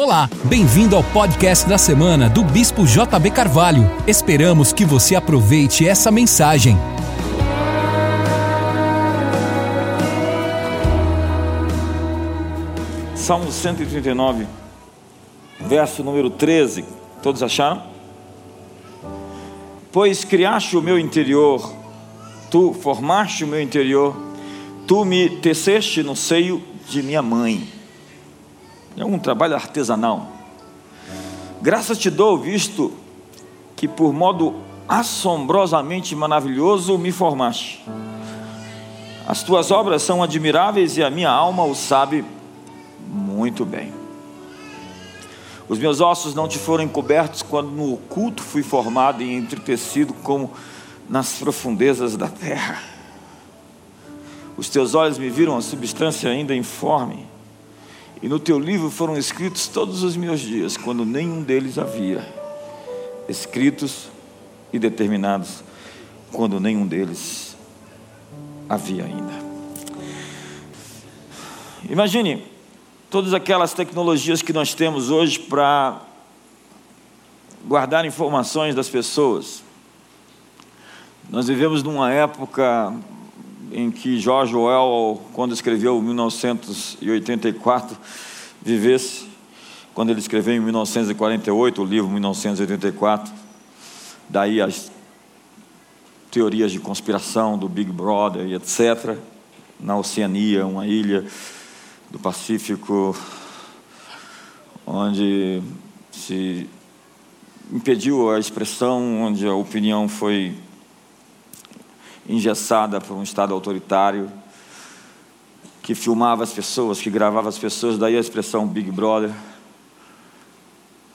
Olá, bem-vindo ao podcast da semana do Bispo JB Carvalho. Esperamos que você aproveite essa mensagem. Salmo 139, verso número 13. Todos acharam? Pois criaste o meu interior, tu formaste o meu interior, tu me teceste no seio de minha mãe. É um trabalho artesanal. Graças te dou, visto que por modo assombrosamente maravilhoso me formaste. As tuas obras são admiráveis e a minha alma o sabe muito bem. Os meus ossos não te foram encobertos quando no oculto fui formado e entretecido como nas profundezas da terra. Os teus olhos me viram a substância ainda informe, e no teu livro foram escritos todos os meus dias, quando nenhum deles havia, escritos e determinados, quando nenhum deles havia ainda. Imagine todas aquelas tecnologias que nós temos hoje para guardar informações das pessoas. Nós vivemos numa época em que George Orwell, quando escreveu 1984, vivesse, quando ele escreveu em 1948 o livro 1984, daí as teorias de conspiração do Big Brother e etc. Na Oceania, uma ilha do Pacífico, onde se impediu a expressão, onde a opinião foi engessada por um Estado autoritário, que filmava as pessoas, que gravava as pessoas, daí a expressão Big Brother.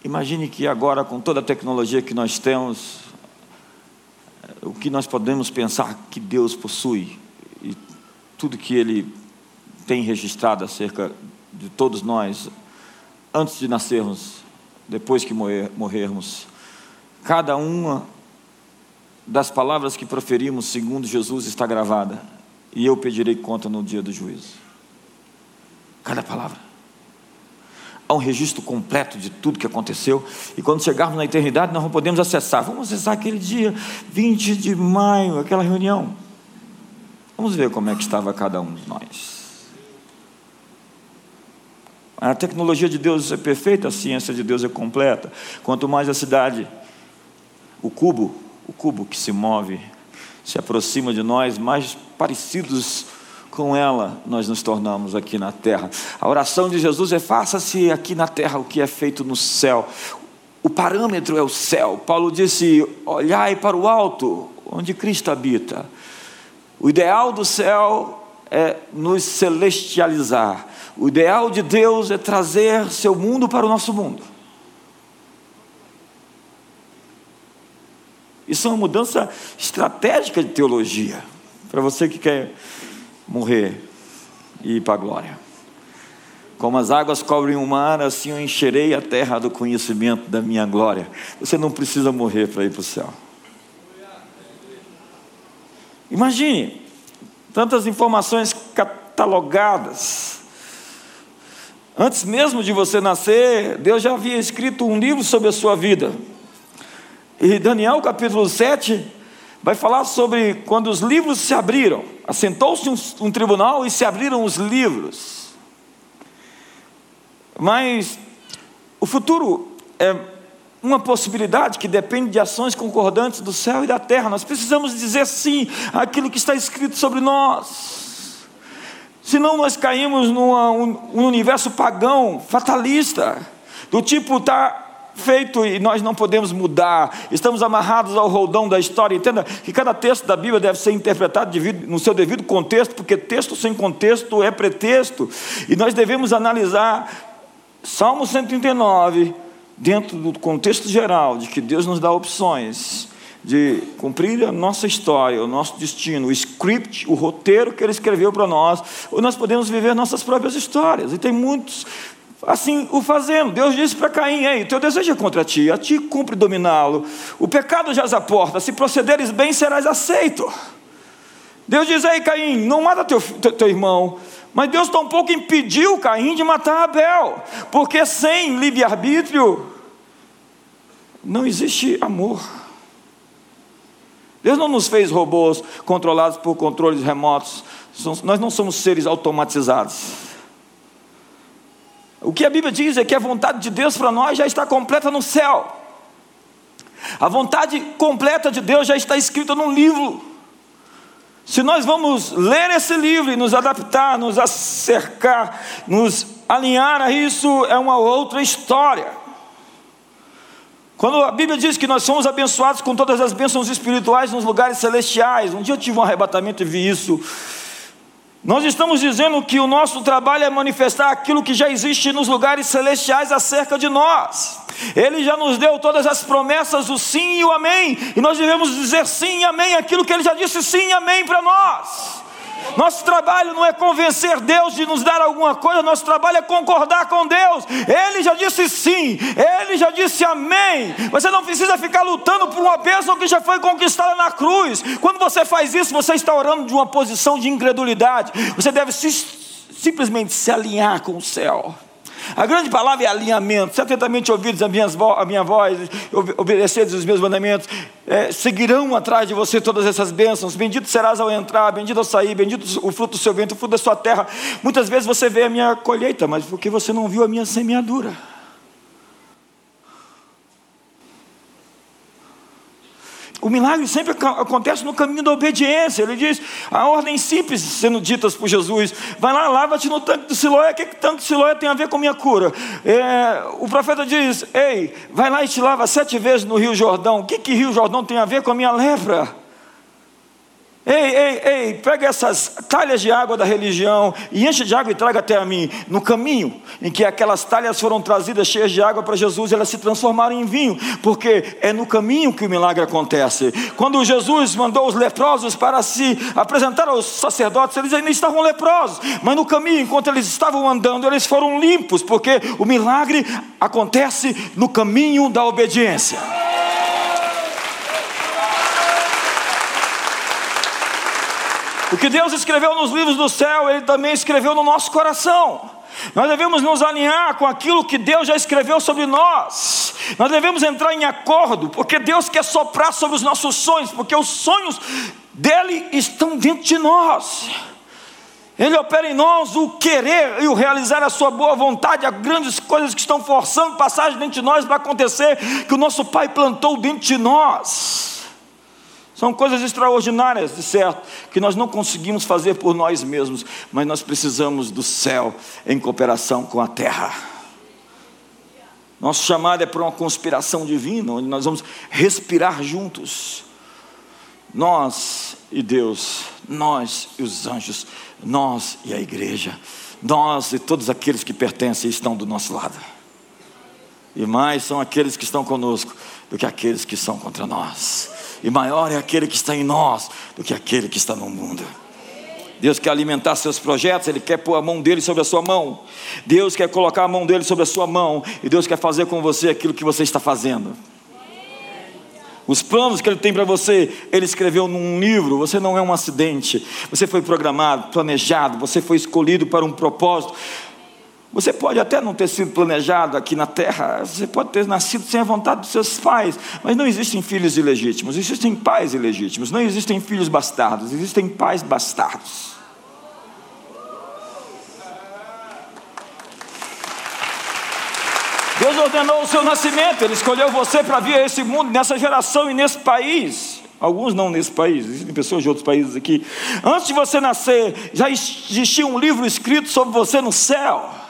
Imagine que agora, com toda a tecnologia que nós temos, o que nós podemos pensar que Deus possui e tudo que Ele tem registrado acerca de todos nós, antes de nascermos, depois que morrer, morrermos. Cada uma das palavras que proferimos, segundo Jesus, está gravada, e eu pedirei conta no dia do juízo. Cada palavra. Há um registro completo de tudo que aconteceu, e quando chegarmos na eternidade, nós não podemos acessar. Vamos acessar aquele dia, 20 de maio, aquela reunião. Vamos ver como é que estava cada um de nós. A tecnologia de Deus é perfeita, a ciência de Deus é completa. Quanto mais a cidade, o cubo, o cubo que se move, se aproxima de nós, mais parecidos com ela nós nos tornamos aqui na terra. A oração de Jesus é: faça-se aqui na terra o que é feito no céu. O parâmetro é o céu. Paulo disse: olhai para o alto, onde Cristo habita. O ideal do céu é nos celestializar. O ideal de Deus é trazer seu mundo para o nosso mundo. Isso é uma mudança estratégica de teologia. Para você que quer morrer e ir para a glória. Como as águas cobrem o mar, assim eu encherei a terra do conhecimento da minha glória. Você não precisa morrer para ir para o céu. Imagine tantas informações catalogadas. Antes mesmo de você nascer, Deus já havia escrito um livro sobre a sua vida. E Daniel capítulo 7 vai falar sobre quando os livros se abriram. Assentou-se um, um, tribunal e se abriram os livros. Mas o futuro é uma possibilidade que depende de ações concordantes do céu e da terra. Nós precisamos dizer sim àquilo que está escrito sobre nós. Senão nós caímos num um universo pagão, fatalista, do tipo está feito e nós não podemos mudar, estamos amarrados ao roldão da história. Entenda que cada texto da Bíblia deve ser interpretado no seu devido contexto, porque texto sem contexto é pretexto, e nós devemos analisar Salmo 139 dentro do contexto geral de que Deus nos dá opções de cumprir a nossa história, o nosso destino, o script, o roteiro que Ele escreveu para nós, ou nós podemos viver nossas próprias histórias. E tem muitos assim o fazendo. Deus disse para Caim: Ei, teu desejo é contra ti, a ti cumpre dominá-lo. O pecado já a porta, se procederes bem, serás aceito. Deus diz: Ei, Caim, não mata teu, teu, teu irmão, Mas Deus tampouco impediu Caim de matar Abel, porque sem livre-arbítrio não existe amor. Deus não nos fez robôs controlados por controles remotos, nós não somos seres automatizados. O que a Bíblia diz é que a vontade de Deus para nós já está completa no céu. A vontade completa de Deus já está escrita num livro. Se nós vamos ler esse livro e nos adaptar, nos acercar, nos alinhar a isso, é uma outra história. Quando a Bíblia diz que nós somos abençoados com todas as bênçãos espirituais nos lugares celestiais, um dia eu tive um arrebatamento e vi isso. Nós estamos dizendo que o nosso trabalho é manifestar aquilo que já existe nos lugares celestiais acerca de nós. Ele já nos deu todas as promessas, o sim e o amém, e nós devemos dizer sim e amém aquilo que ele já disse sim e amém para nós. Nosso trabalho não é convencer Deus de nos dar alguma coisa, nosso trabalho é concordar com Deus. Ele já disse sim, ele já disse amém. Você não precisa ficar lutando por uma bênção que já foi conquistada na cruz. Quando você faz isso, você está orando de uma posição de incredulidade. Você deve se, simplesmente se alinhar com o céu. A grande palavra é alinhamento. Se atentamente ouvidos a, minhas vo a minha voz, obedeceres os meus mandamentos, é, seguirão atrás de você todas essas bênçãos. Bendito serás ao entrar, bendito ao sair, bendito o fruto do seu vento, o fruto da sua terra. Muitas vezes você vê a minha colheita, mas porque você não viu a minha semeadura. O milagre sempre acontece no caminho da obediência. Ele diz, a ordem simples sendo ditas por Jesus: vai lá, lava-te no tanque do Siloé. O que, que tanque do Siloé tem a ver com minha cura? É, o profeta diz: ei, vai lá e te lava sete vezes no Rio Jordão. O que, que Rio Jordão tem a ver com a minha lepra? Ei, ei, ei, pega essas talhas de água da religião e enche de água e traga até a mim. No caminho em que aquelas talhas foram trazidas cheias de água para Jesus, elas se transformaram em vinho, porque é no caminho que o milagre acontece. Quando Jesus mandou os leprosos para se apresentar aos sacerdotes, eles ainda estavam leprosos, mas no caminho, enquanto eles estavam andando, eles foram limpos, porque o milagre acontece no caminho da obediência. O que Deus escreveu nos livros do céu, Ele também escreveu no nosso coração. Nós devemos nos alinhar com aquilo que Deus já escreveu sobre nós. Nós devemos entrar em acordo, porque Deus quer soprar sobre os nossos sonhos, porque os sonhos dele estão dentro de nós. Ele opera em nós o querer e o realizar a sua boa vontade, as grandes coisas que estão forçando passagem dentro de nós para acontecer, que o nosso Pai plantou dentro de nós. São coisas extraordinárias, de certo, que nós não conseguimos fazer por nós mesmos, mas nós precisamos do céu em cooperação com a terra. Nosso chamado é para uma conspiração divina, onde nós vamos respirar juntos. Nós e Deus, nós e os anjos, nós e a igreja, nós e todos aqueles que pertencem e estão do nosso lado. E mais são aqueles que estão conosco do que aqueles que são contra nós e maior é aquele que está em nós do que aquele que está no mundo. Deus quer alimentar seus projetos, Ele quer pôr a mão dele sobre a sua mão. Deus quer colocar a mão dele sobre a sua mão. E Deus quer fazer com você aquilo que você está fazendo. Os planos que Ele tem para você, Ele escreveu num livro. Você não é um acidente. Você foi programado, planejado. Você foi escolhido para um propósito. Você pode até não ter sido planejado aqui na terra, você pode ter nascido sem a vontade dos seus pais, mas não existem filhos ilegítimos, existem pais ilegítimos, não existem filhos bastardos, existem pais bastardos. Deus ordenou o seu nascimento, Ele escolheu você para vir a esse mundo, nessa geração e nesse país. Alguns não nesse país, existem pessoas de outros países aqui. Antes de você nascer, já existia um livro escrito sobre você no céu.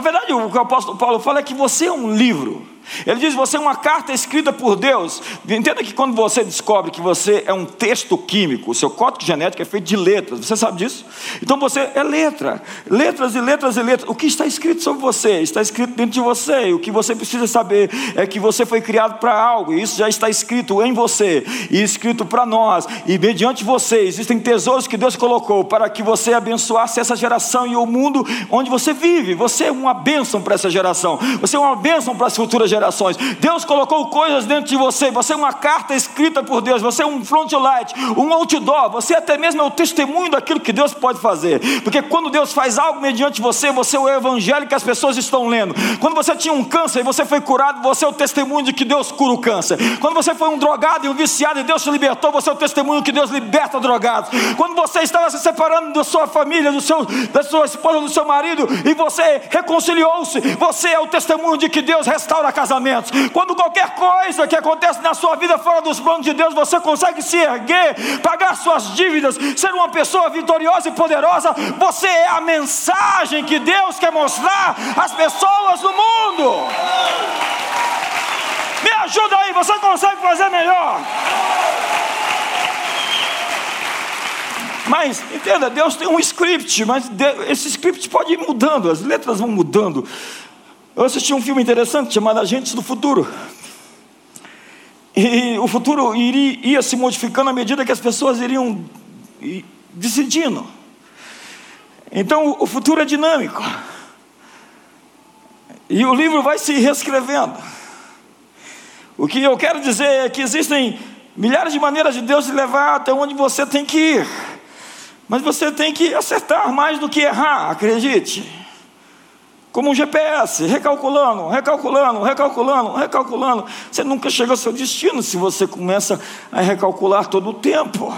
Na verdade, o que o apóstolo Paulo fala é que você é um livro. Ele diz: você é uma carta escrita por Deus. Entenda que quando você descobre que você é um texto químico, o seu código genético é feito de letras, você sabe disso? Então você é letra, letras e letras e letras. O que está escrito sobre você está escrito dentro de você. E o que você precisa saber é que você foi criado para algo, e isso já está escrito em você e escrito para nós. E mediante você existem tesouros que Deus colocou para que você abençoasse essa geração e o mundo onde você vive. Você é uma bênção para essa geração, você é uma bênção para as futuras gerações. Deus colocou coisas dentro de você. Você é uma carta escrita por Deus. Você é um frontlight, um outdoor. Você até mesmo é o testemunho daquilo que Deus pode fazer. Porque quando Deus faz algo mediante você, você é o evangelho que as pessoas estão lendo. Quando você tinha um câncer e você foi curado, você é o testemunho de que Deus cura o câncer. Quando você foi um drogado e um viciado e Deus te libertou, você é o testemunho que Deus liberta drogados. Quando você estava se separando da sua família, do seu, da sua esposa, do seu marido, e você reconciliou-se, você é o testemunho de que Deus restaura casamentos. Quando qualquer coisa que acontece na sua vida fora dos planos de Deus, você consegue se erguer, pagar suas dívidas, ser uma pessoa vitoriosa e poderosa, você é a mensagem que Deus quer mostrar às pessoas do mundo. Me ajuda aí, você consegue fazer melhor. Mas, entenda, Deus tem um script, mas esse script pode ir mudando, as letras vão mudando. Eu assisti um filme interessante chamado Agentes do Futuro. E o futuro iria, ia se modificando à medida que as pessoas iriam decidindo. Então o futuro é dinâmico. E o livro vai se reescrevendo. O que eu quero dizer é que existem milhares de maneiras de Deus te levar até onde você tem que ir. Mas você tem que acertar mais do que errar, acredite. Como um GPS, recalculando, recalculando, recalculando, recalculando. Você nunca chega ao seu destino se você começa a recalcular todo o tempo.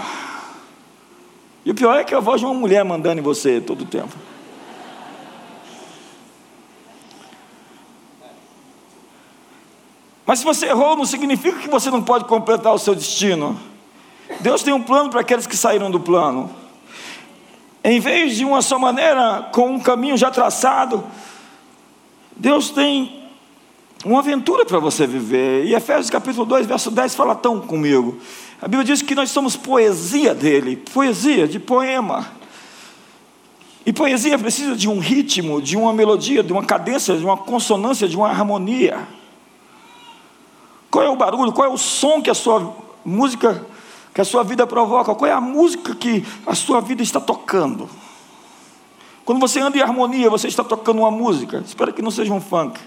E o pior é que a voz de uma mulher mandando em você todo o tempo. Mas se você errou, não significa que você não pode completar o seu destino. Deus tem um plano para aqueles que saíram do plano. Em vez de uma só maneira, com um caminho já traçado, Deus tem uma aventura para você viver. E Efésios capítulo 2, verso 10 fala tão comigo. A Bíblia diz que nós somos poesia dele, poesia de poema. E poesia precisa de um ritmo, de uma melodia, de uma cadência, de uma consonância, de uma harmonia. Qual é o barulho, qual é o som que a sua música que a sua vida provoca, qual é a música que a sua vida está tocando. Quando você anda em harmonia, você está tocando uma música. Espero que não seja um funk.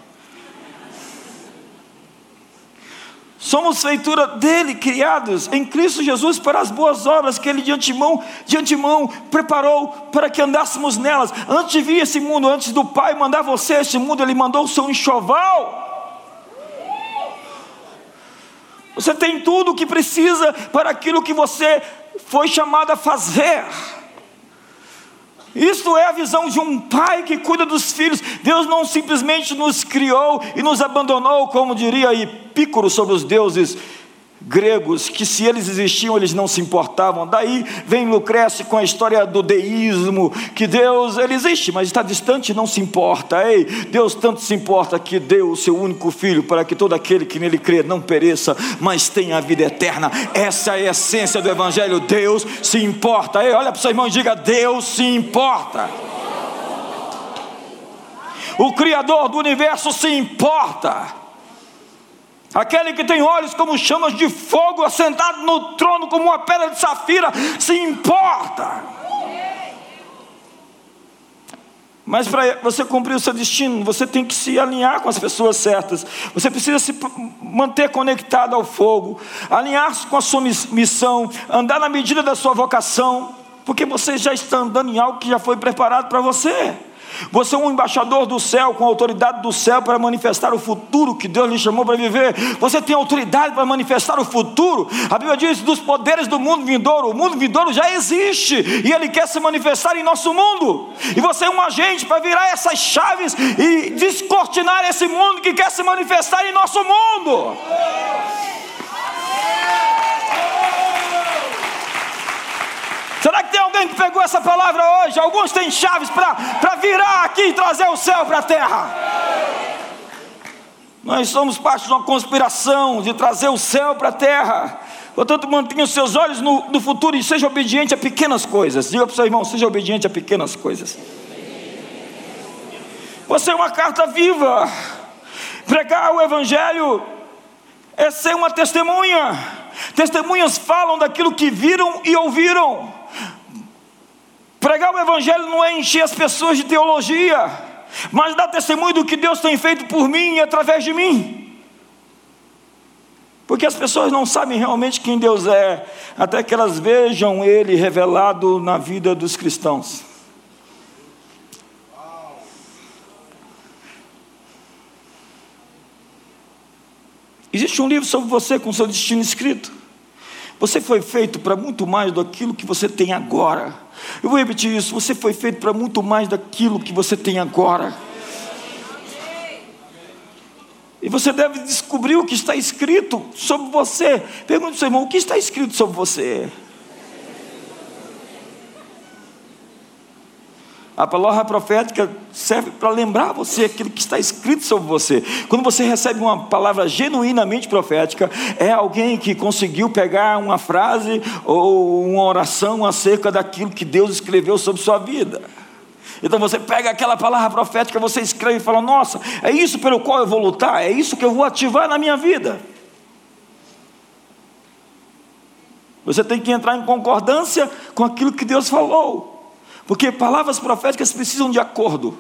Somos feitura dele, criados em Cristo Jesus para as boas obras que ele de antemão, de antemão preparou para que andássemos nelas. Antes de vir esse mundo, antes do Pai mandar você a mundo, ele mandou o seu enxoval Você tem tudo o que precisa para aquilo que você foi chamado a fazer. Isto é a visão de um pai que cuida dos filhos. Deus não simplesmente nos criou e nos abandonou, como diria Epícoro sobre os deuses gregos que se eles existiam eles não se importavam. Daí vem Lucrécio com a história do deísmo, que Deus ele existe, mas está distante não se importa. Ei, Deus tanto se importa que deu o seu único filho para que todo aquele que nele crê não pereça, mas tenha a vida eterna. Essa é a essência do evangelho. Deus se importa. Ei, olha para o seu irmão e diga: Deus se importa. O Criador do universo se importa. Aquele que tem olhos como chamas de fogo, assentado no trono como uma pedra de safira, se importa. Mas para você cumprir o seu destino, você tem que se alinhar com as pessoas certas. Você precisa se manter conectado ao fogo, alinhar-se com a sua missão, andar na medida da sua vocação, porque você já está andando em algo que já foi preparado para você. Você é um embaixador do céu, com a autoridade do céu para manifestar o futuro que Deus lhe chamou para viver. Você tem autoridade para manifestar o futuro. A Bíblia diz dos poderes do mundo vindouro. O mundo vindouro já existe e ele quer se manifestar em nosso mundo. E você é um agente para virar essas chaves e descortinar esse mundo que quer se manifestar em nosso mundo. Será que tem alguém que pegou essa palavra hoje? Alguns têm chaves para virar aqui e trazer o céu para a terra. Nós somos parte de uma conspiração de trazer o céu para a terra. Portanto, mantenha os seus olhos no, no, futuro e seja obediente a pequenas coisas. Diga para o seu irmão: seja obediente a pequenas coisas. Você é uma carta viva. Pregar o Evangelho é ser uma testemunha. Testemunhas falam daquilo que viram e ouviram. Pregar o Evangelho não é encher as pessoas de teologia, mas dar testemunho do que Deus tem feito por mim e através de mim. Porque as pessoas não sabem realmente quem Deus é, até que elas vejam Ele revelado na vida dos cristãos. Existe um livro sobre você com seu destino escrito. Você foi feito para muito mais daquilo que você tem agora. Eu vou repetir isso: você foi feito para muito mais daquilo que você tem agora. E você deve descobrir o que está escrito sobre você. Pergunte ao seu irmão: o que está escrito sobre você? A palavra profética serve para lembrar você aquilo que está escrito sobre você. Quando você recebe uma palavra genuinamente profética, é alguém que conseguiu pegar uma frase ou uma oração acerca daquilo que Deus escreveu sobre sua vida. Então você pega aquela palavra profética, você escreve e fala: Nossa, é isso pelo qual eu vou lutar, é isso que eu vou ativar na minha vida. Você tem que entrar em concordância com aquilo que Deus falou, porque palavras proféticas precisam de acordo.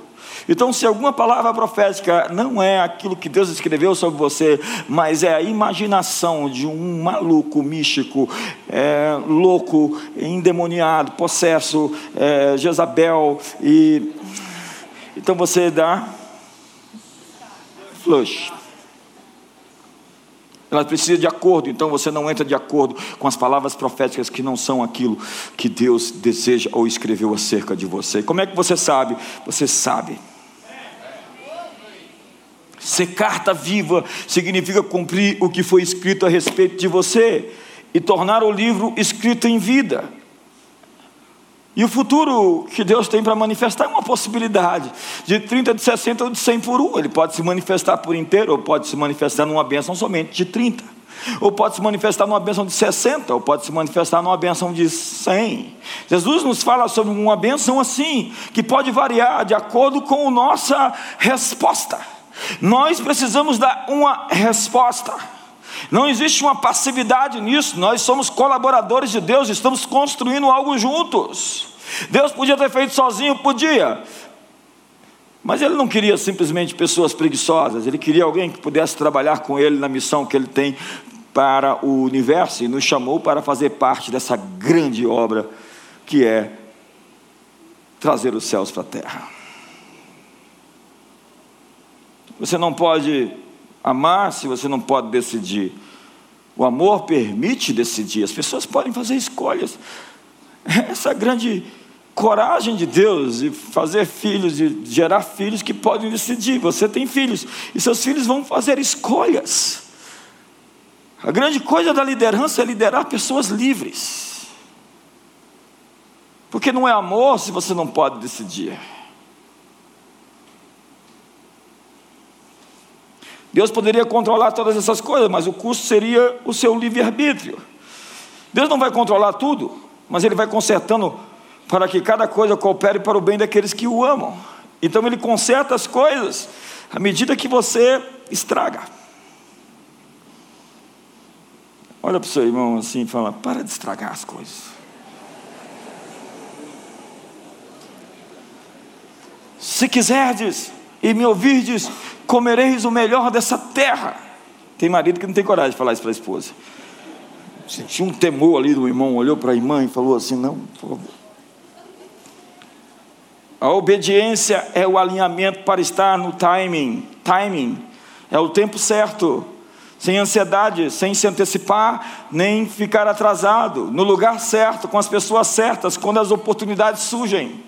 Então, se alguma palavra profética não é aquilo que Deus escreveu sobre você, mas é a imaginação de um maluco, místico, é, louco, endemoniado, possesso, é, Jezabel, e então você dá flush. Ela precisa de acordo, então você não entra de acordo com as palavras proféticas que não são aquilo que Deus deseja ou escreveu acerca de você. Como é que você sabe? Você sabe. Ser carta viva significa cumprir o que foi escrito a respeito de você e tornar o livro escrito em vida. E o futuro que Deus tem para manifestar é uma possibilidade de 30, de 60 ou de 100 por um. Ele pode se manifestar por inteiro, ou pode se manifestar numa bênção somente de 30. Ou pode se manifestar numa bênção de 60, ou pode se manifestar numa bênção de 100. Jesus nos fala sobre uma bênção assim, que pode variar de acordo com a nossa resposta. Nós precisamos dar uma resposta. Não existe uma passividade nisso, nós somos colaboradores de Deus, estamos construindo algo juntos. Deus podia ter feito sozinho, podia, mas Ele não queria simplesmente pessoas preguiçosas, Ele queria alguém que pudesse trabalhar com Ele na missão que Ele tem para o universo e nos chamou para fazer parte dessa grande obra que é trazer os céus para a terra. Você não pode amar se você não pode decidir. O amor permite decidir. As pessoas podem fazer escolhas. Essa grande coragem de Deus de fazer filhos, de gerar filhos que podem decidir. Você tem filhos e seus filhos vão fazer escolhas. A grande coisa da liderança é liderar pessoas livres. Porque não é amor se você não pode decidir. Deus poderia controlar todas essas coisas, mas o custo seria o seu livre-arbítrio. Deus não vai controlar tudo, mas Ele vai consertando para que cada coisa coopere para o bem daqueles que o amam. Então Ele conserta as coisas à medida que você estraga. Olha para o seu irmão assim e fala: para de estragar as coisas. Se quiserdes e me ouvirdes, comereis o melhor dessa terra. Tem marido que não tem coragem de falar isso para a esposa. Sentiu um temor ali do irmão, olhou para a irmã e falou assim: Não, por favor. A obediência é o alinhamento para estar no timing. Timing é o tempo certo, sem ansiedade, sem se antecipar, nem ficar atrasado, no lugar certo, com as pessoas certas, quando as oportunidades surgem.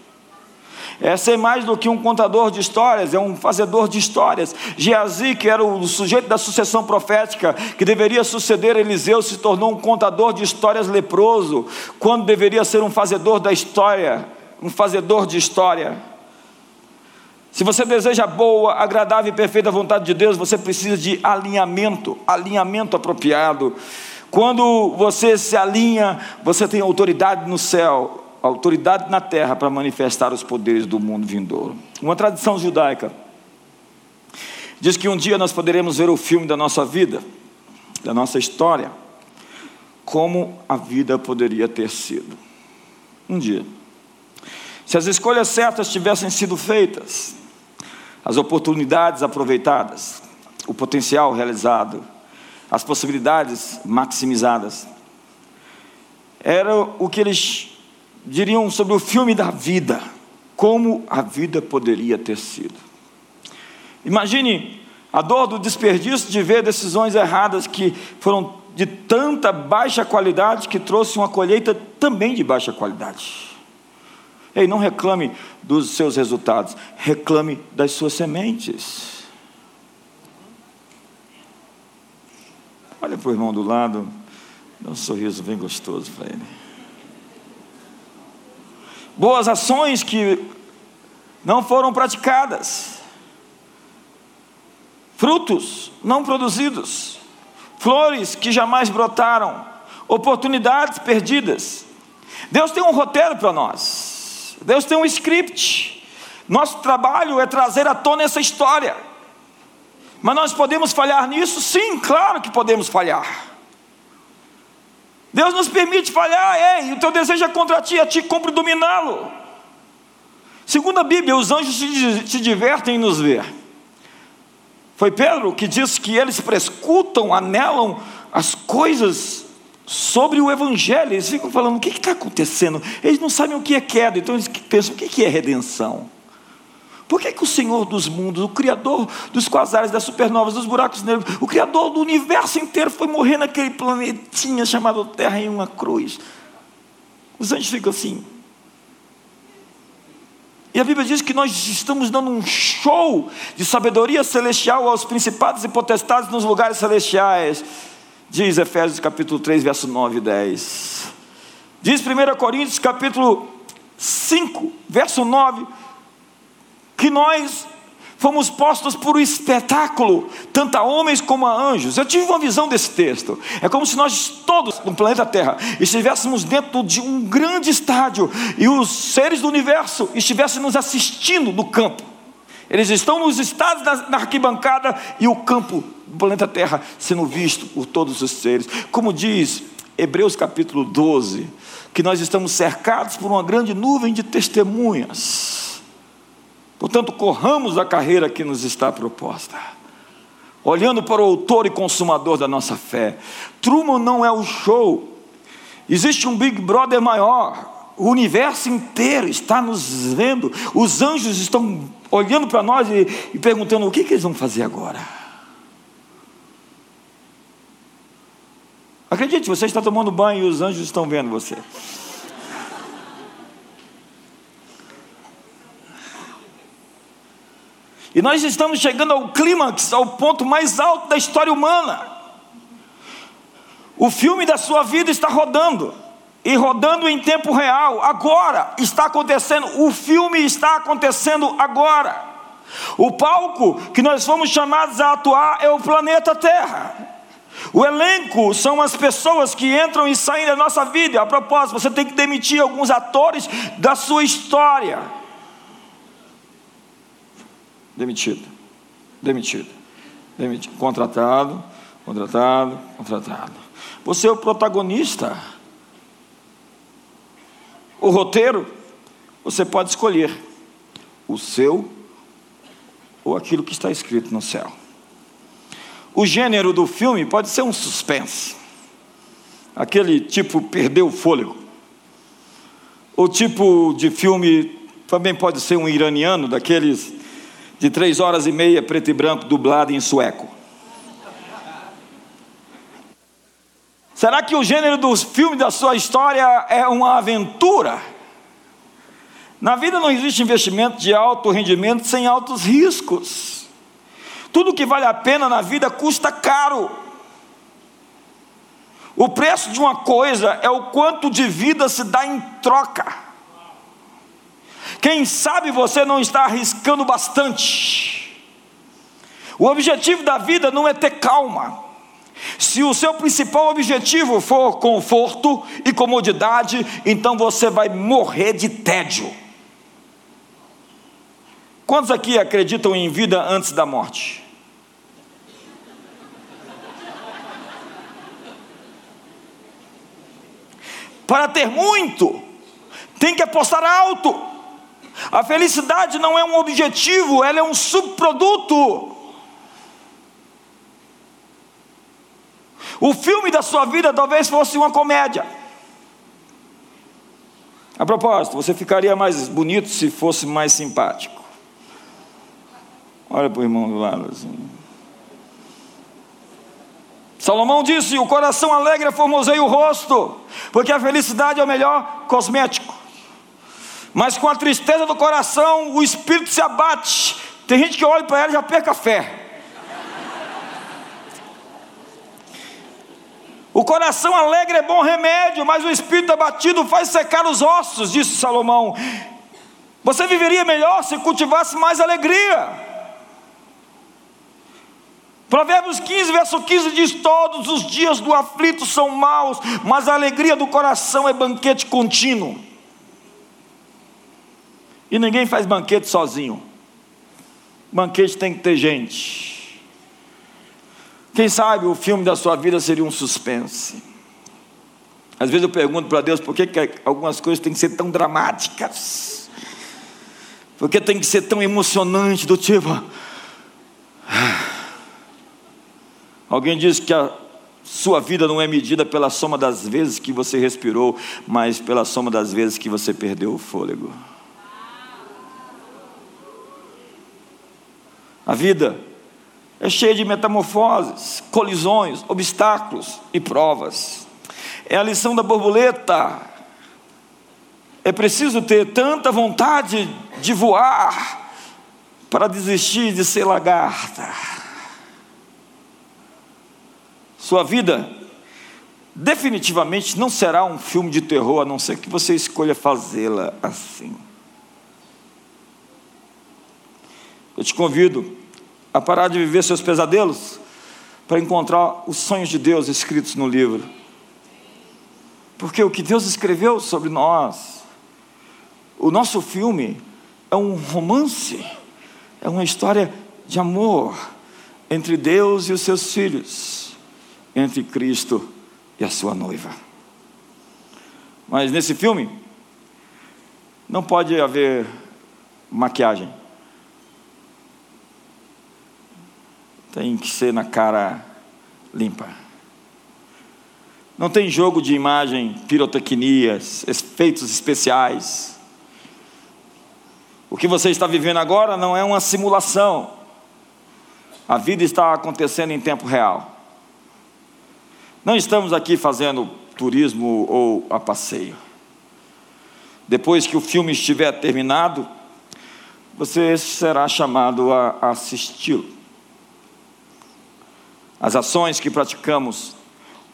É ser mais do que um contador de histórias, é um fazedor de histórias. Geazi, que era o sujeito da sucessão profética, que deveria suceder Eliseu, se tornou um contador de histórias leproso, quando deveria ser um fazedor da história, um fazedor de história. Se você deseja boa, agradável e perfeita vontade de Deus, você precisa de alinhamento, alinhamento apropriado. Quando você se alinha, você tem autoridade no céu autoridade na terra para manifestar os poderes do mundo vindouro. Uma tradição judaica diz que um dia nós poderemos ver o filme da nossa vida, da nossa história, como a vida poderia ter sido. Um dia. Se as escolhas certas tivessem sido feitas, as oportunidades aproveitadas, o potencial realizado, as possibilidades maximizadas. Era o que eles diriam sobre o filme da vida, como a vida poderia ter sido. Imagine a dor do desperdício de ver decisões erradas que foram de tanta baixa qualidade que trouxe uma colheita também de baixa qualidade. Ei, não reclame dos seus resultados, reclame das suas sementes. Olha para o irmão do lado, dá um sorriso bem gostoso para ele. Boas ações que não foram praticadas, frutos não produzidos, flores que jamais brotaram, oportunidades perdidas. Deus tem um roteiro para nós, Deus tem um script. Nosso trabalho é trazer à tona essa história. Mas nós podemos falhar nisso? Sim, claro que podemos falhar. Deus nos permite falhar, ei, o teu desejo é contra ti, a ti cumpre dominá-lo. Segundo a Bíblia, os anjos se, se divertem em nos ver. Foi Pedro que disse que eles prescutam, anelam as coisas sobre o Evangelho. Eles ficam falando: o que está acontecendo? Eles não sabem o que é queda, então eles pensam: o que é redenção? Por que, que o Senhor dos mundos, o Criador dos quasares, das supernovas, dos buracos negros, o Criador do universo inteiro foi morrer naquele planetinha chamado Terra em uma cruz? Os anjos ficam assim. E a Bíblia diz que nós estamos dando um show de sabedoria celestial aos principados e potestades nos lugares celestiais. Diz Efésios capítulo 3, verso 9 e 10. Diz 1 Coríntios capítulo 5, verso 9 que nós fomos postos por um espetáculo, tanto a homens como a anjos. Eu tive uma visão desse texto. É como se nós todos no planeta Terra estivéssemos dentro de um grande estádio e os seres do universo estivessem nos assistindo do campo. Eles estão nos estados na arquibancada e o campo do planeta Terra sendo visto por todos os seres. Como diz Hebreus capítulo 12, que nós estamos cercados por uma grande nuvem de testemunhas Portanto, corramos a carreira que nos está proposta. Olhando para o autor e consumador da nossa fé. Truman não é o show. Existe um Big Brother maior. O universo inteiro está nos vendo. Os anjos estão olhando para nós e, e perguntando: o que, que eles vão fazer agora? Acredite, você está tomando banho e os anjos estão vendo você. E nós estamos chegando ao clímax, ao ponto mais alto da história humana. O filme da sua vida está rodando, e rodando em tempo real, agora está acontecendo, o filme está acontecendo agora. O palco que nós fomos chamados a atuar é o planeta Terra. O elenco são as pessoas que entram e saem da nossa vida. A propósito, você tem que demitir alguns atores da sua história. Demitido. Demitido. Demitido. Contratado, contratado, contratado. Você é o protagonista. O roteiro, você pode escolher o seu ou aquilo que está escrito no céu. O gênero do filme pode ser um suspense. Aquele tipo perdeu o fôlego. O tipo de filme também pode ser um iraniano, daqueles de três horas e meia, preto e branco, dublado em sueco. Será que o gênero dos filmes da sua história é uma aventura? Na vida não existe investimento de alto rendimento sem altos riscos. Tudo que vale a pena na vida custa caro. O preço de uma coisa é o quanto de vida se dá em troca. Quem sabe você não está arriscando bastante. O objetivo da vida não é ter calma. Se o seu principal objetivo for conforto e comodidade, então você vai morrer de tédio. Quantos aqui acreditam em vida antes da morte? Para ter muito, tem que apostar alto. A felicidade não é um objetivo, ela é um subproduto. O filme da sua vida talvez fosse uma comédia. A propósito, você ficaria mais bonito se fosse mais simpático. Olha para o irmão do lado assim. Salomão disse: O coração alegre formoseia o rosto, porque a felicidade é o melhor cosmético. Mas com a tristeza do coração, o espírito se abate. Tem gente que olha para ela e já perca a fé. O coração alegre é bom remédio, mas o espírito abatido faz secar os ossos, disse Salomão. Você viveria melhor se cultivasse mais alegria. Provérbios 15, verso 15 diz: Todos os dias do aflito são maus, mas a alegria do coração é banquete contínuo. E ninguém faz banquete sozinho. Banquete tem que ter gente. Quem sabe o filme da sua vida seria um suspense. Às vezes eu pergunto para Deus por que, que algumas coisas têm que ser tão dramáticas. Por que tem que ser tão emocionante do tipo. Alguém disse que a sua vida não é medida pela soma das vezes que você respirou, mas pela soma das vezes que você perdeu o fôlego. A vida é cheia de metamorfoses, colisões, obstáculos e provas. É a lição da borboleta. É preciso ter tanta vontade de voar para desistir de ser lagarta. Sua vida definitivamente não será um filme de terror, a não ser que você escolha fazê-la assim. Eu te convido a parar de viver seus pesadelos para encontrar os sonhos de Deus escritos no livro. Porque o que Deus escreveu sobre nós, o nosso filme, é um romance, é uma história de amor entre Deus e os seus filhos entre Cristo e a sua noiva. Mas nesse filme, não pode haver maquiagem. Tem que ser na cara limpa. Não tem jogo de imagem, pirotecnias, efeitos especiais. O que você está vivendo agora não é uma simulação. A vida está acontecendo em tempo real. Não estamos aqui fazendo turismo ou a passeio. Depois que o filme estiver terminado, você será chamado a assisti-lo. As ações que praticamos,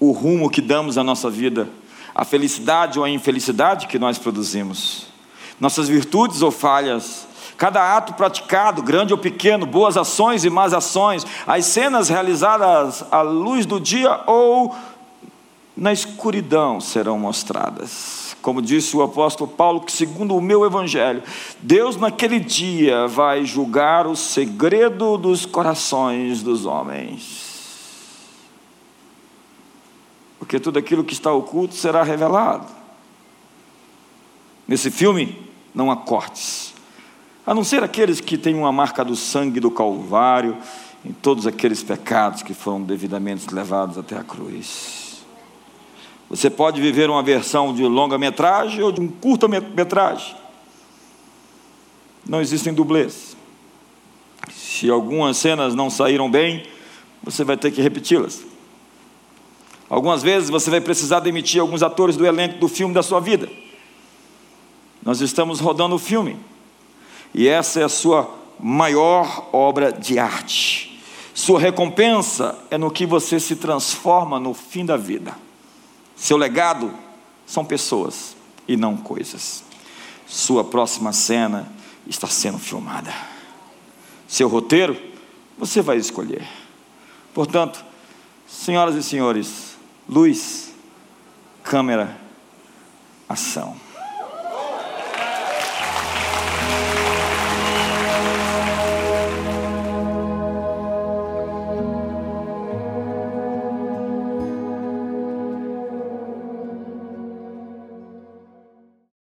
o rumo que damos à nossa vida, a felicidade ou a infelicidade que nós produzimos, nossas virtudes ou falhas, cada ato praticado, grande ou pequeno, boas ações e más ações, as cenas realizadas à luz do dia ou na escuridão serão mostradas. Como disse o apóstolo Paulo, que segundo o meu evangelho, Deus naquele dia vai julgar o segredo dos corações dos homens. Porque tudo aquilo que está oculto será revelado. Nesse filme não há cortes a não ser aqueles que têm uma marca do sangue do Calvário em todos aqueles pecados que foram devidamente levados até a cruz. Você pode viver uma versão de longa-metragem ou de um curta-metragem. Não existem dublês. Se algumas cenas não saíram bem, você vai ter que repeti-las. Algumas vezes você vai precisar demitir alguns atores do elenco do filme da sua vida. Nós estamos rodando o filme. E essa é a sua maior obra de arte. Sua recompensa é no que você se transforma no fim da vida. Seu legado são pessoas e não coisas. Sua próxima cena está sendo filmada. Seu roteiro você vai escolher. Portanto, senhoras e senhores, luz, câmera, ação.